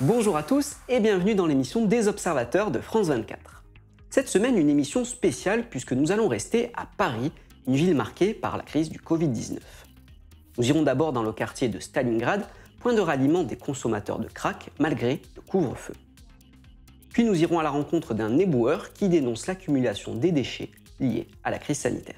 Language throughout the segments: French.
Bonjour à tous et bienvenue dans l'émission des observateurs de France 24. Cette semaine, une émission spéciale puisque nous allons rester à Paris, une ville marquée par la crise du Covid-19. Nous irons d'abord dans le quartier de Stalingrad, point de ralliement des consommateurs de crack malgré le couvre-feu. Puis nous irons à la rencontre d'un éboueur qui dénonce l'accumulation des déchets liés à la crise sanitaire.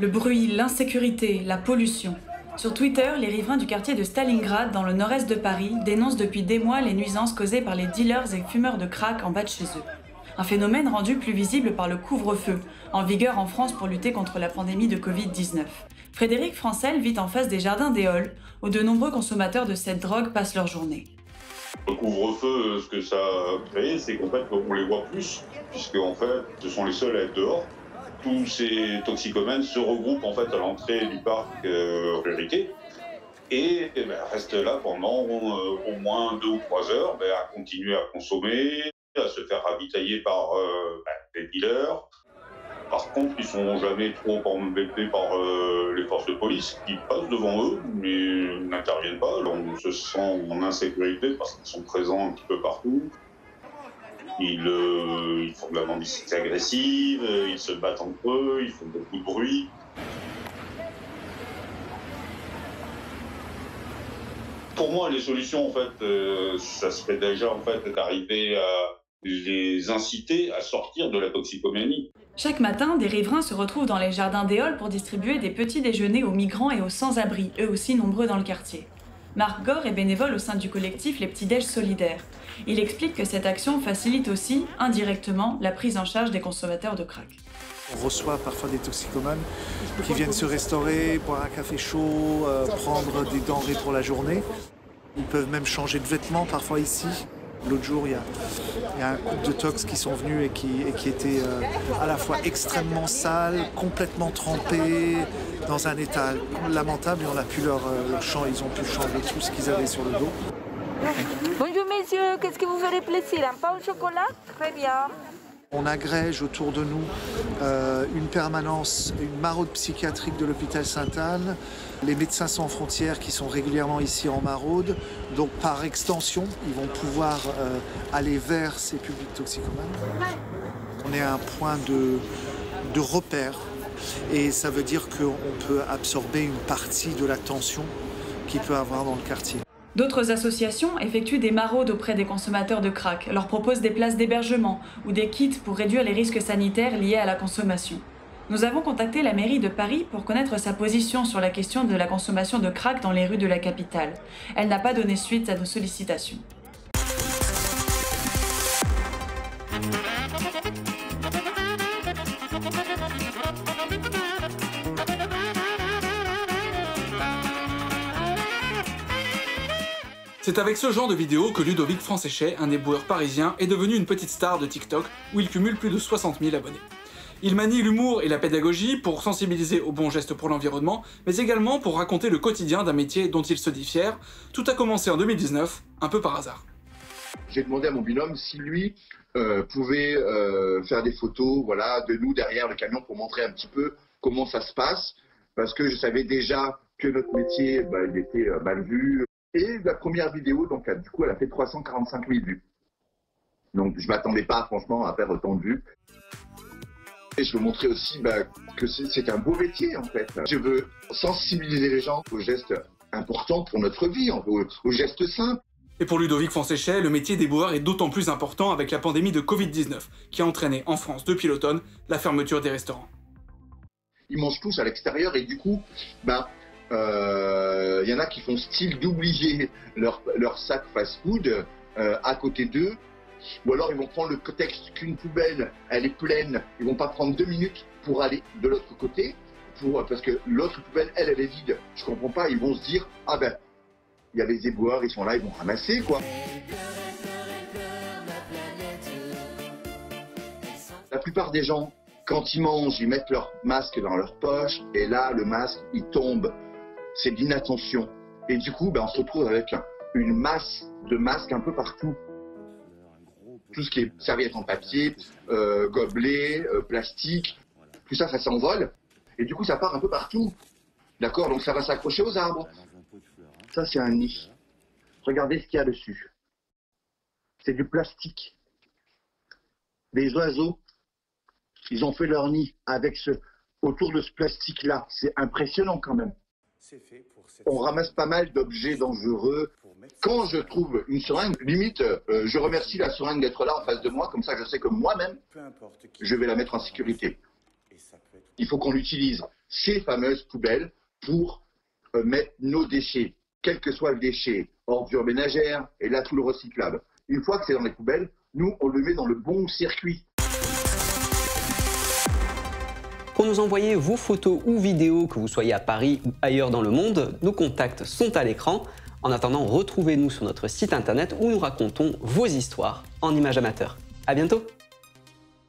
Le bruit, l'insécurité, la pollution. Sur Twitter, les riverains du quartier de Stalingrad, dans le nord-est de Paris, dénoncent depuis des mois les nuisances causées par les dealers et fumeurs de crack en bas de chez eux. Un phénomène rendu plus visible par le couvre-feu, en vigueur en France pour lutter contre la pandémie de Covid-19. Frédéric Francel vit en face des jardins des Halles, où de nombreux consommateurs de cette drogue passent leur journée. Le couvre-feu, ce que ça a créé, c'est qu'en fait, on les voit plus, puisque en fait, ce sont les seuls à être dehors tous ces toxicomènes se regroupent en fait à l'entrée du parc euh, et, ben, restent là pendant euh, au moins deux ou trois heures ben, à continuer à consommer, à se faire ravitailler par euh, ben, les dealers. Par contre, ils sont jamais trop embêtés par euh, les forces de police qui passent devant eux, mais n'interviennent pas. on se sent en insécurité parce qu'ils sont présents un petit peu partout. Euh, ils, font de la mendicité agressive, euh, ils se battent entre eux, ils font beaucoup de bruit. Pour moi, les solutions, en fait, euh, ça serait déjà en fait d'arriver à les inciter à sortir de la toxicomanie. Chaque matin, des riverains se retrouvent dans les jardins d'Éole pour distribuer des petits déjeuners aux migrants et aux sans-abri, eux aussi nombreux dans le quartier. Marc Gore est bénévole au sein du collectif Les Petits Déj Solidaires. Il explique que cette action facilite aussi, indirectement, la prise en charge des consommateurs de crack. On reçoit parfois des toxicomanes qui viennent se restaurer, boire un café chaud, euh, prendre des denrées pour la journée. Ils peuvent même changer de vêtements parfois ici. L'autre jour, il y, a, un couple de tox qui sont venus et qui, étaient euh, à la fois extrêmement sales, complètement trempés, dans un état lamentable et on a pu leur, euh, leur ils ont pu changer tout ce qu'ils avaient sur le dos. Bonjour messieurs, qu'est-ce qui vous ferait plaisir Un pain au chocolat? Très bien. On agrège autour de nous euh, une permanence, une maraude psychiatrique de l'hôpital Sainte-Anne, les médecins sans frontières qui sont régulièrement ici en maraude. Donc par extension, ils vont pouvoir euh, aller vers ces publics toxicomanes. On est à un point de, de repère et ça veut dire qu'on peut absorber une partie de la tension qu'il peut avoir dans le quartier. D'autres associations effectuent des maraudes auprès des consommateurs de crack, leur proposent des places d'hébergement ou des kits pour réduire les risques sanitaires liés à la consommation. Nous avons contacté la mairie de Paris pour connaître sa position sur la question de la consommation de crack dans les rues de la capitale. Elle n'a pas donné suite à nos sollicitations. C'est avec ce genre de vidéo que Ludovic Francéchet, un éboueur parisien, est devenu une petite star de TikTok où il cumule plus de 60 000 abonnés. Il manie l'humour et la pédagogie pour sensibiliser aux bons gestes pour l'environnement, mais également pour raconter le quotidien d'un métier dont il se dit fier. Tout a commencé en 2019, un peu par hasard. J'ai demandé à mon binôme si lui euh, pouvait euh, faire des photos voilà, de nous derrière le camion pour montrer un petit peu comment ça se passe, parce que je savais déjà que notre métier bah, il était euh, mal vu, et la première vidéo, donc, du coup, elle a fait 345 000 vues. Donc, je m'attendais pas, franchement, à faire autant de vues. Et je veux montrer aussi bah, que c'est un beau métier, en fait. Je veux sensibiliser les gens aux gestes importants pour notre vie, aux, gestes simples. Et pour Ludovic Fonséchet, le métier d'éboueur est d'autant plus important avec la pandémie de Covid-19, qui a entraîné en France depuis l'automne la fermeture des restaurants. Ils mangent tous à l'extérieur et du coup, bah, il euh, y en a qui font style d'oublier leur, leur sac fast-food euh, à côté d'eux. Ou alors ils vont prendre le contexte qu'une poubelle, elle est pleine, ils vont pas prendre deux minutes pour aller de l'autre côté, pour, parce que l'autre poubelle, elle, elle est vide. Je comprends pas, ils vont se dire, ah ben, il y a les éboueurs, ils sont là, ils vont ramasser, quoi. La plupart des gens Quand ils mangent, ils mettent leur masque dans leur poche, et là, le masque, il tombe. C'est de l'inattention. Et du coup, ben, on se retrouve avec un- une masse de masques un peu partout. Tout ce qui est serviette en papier, euh, gobelet, euh, plastique, tout ça, ça s'envole. Et du coup, ça part un peu partout. D'accord Donc ça va s'accrocher aux arbres. Ça, c'est un nid. Regardez ce qu'il y a dessus. C'est du plastique. Les oiseaux, ils ont fait leur nid avec ce, autour de ce plastique-là. C'est impressionnant quand même. On ramasse pas mal d'objets dangereux. Quand je trouve une seringue, limite, euh, je remercie la seringue d'être là en face de moi, comme ça je sais que moi-même, je vais la mettre en sécurité. Il faut qu'on utilise ces fameuses poubelles pour euh, mettre nos déchets, quel que soit le déchet, ordures ménagères, et là tout le recyclable. Une fois que c'est dans les poubelles, nous on le met dans le bon circuit. Pour nous envoyer vos photos ou vidéos, que vous soyez à Paris ou ailleurs dans le monde, nos contacts sont à l'écran. En attendant, retrouvez-nous sur notre site internet où nous racontons vos histoires en images amateurs. À bientôt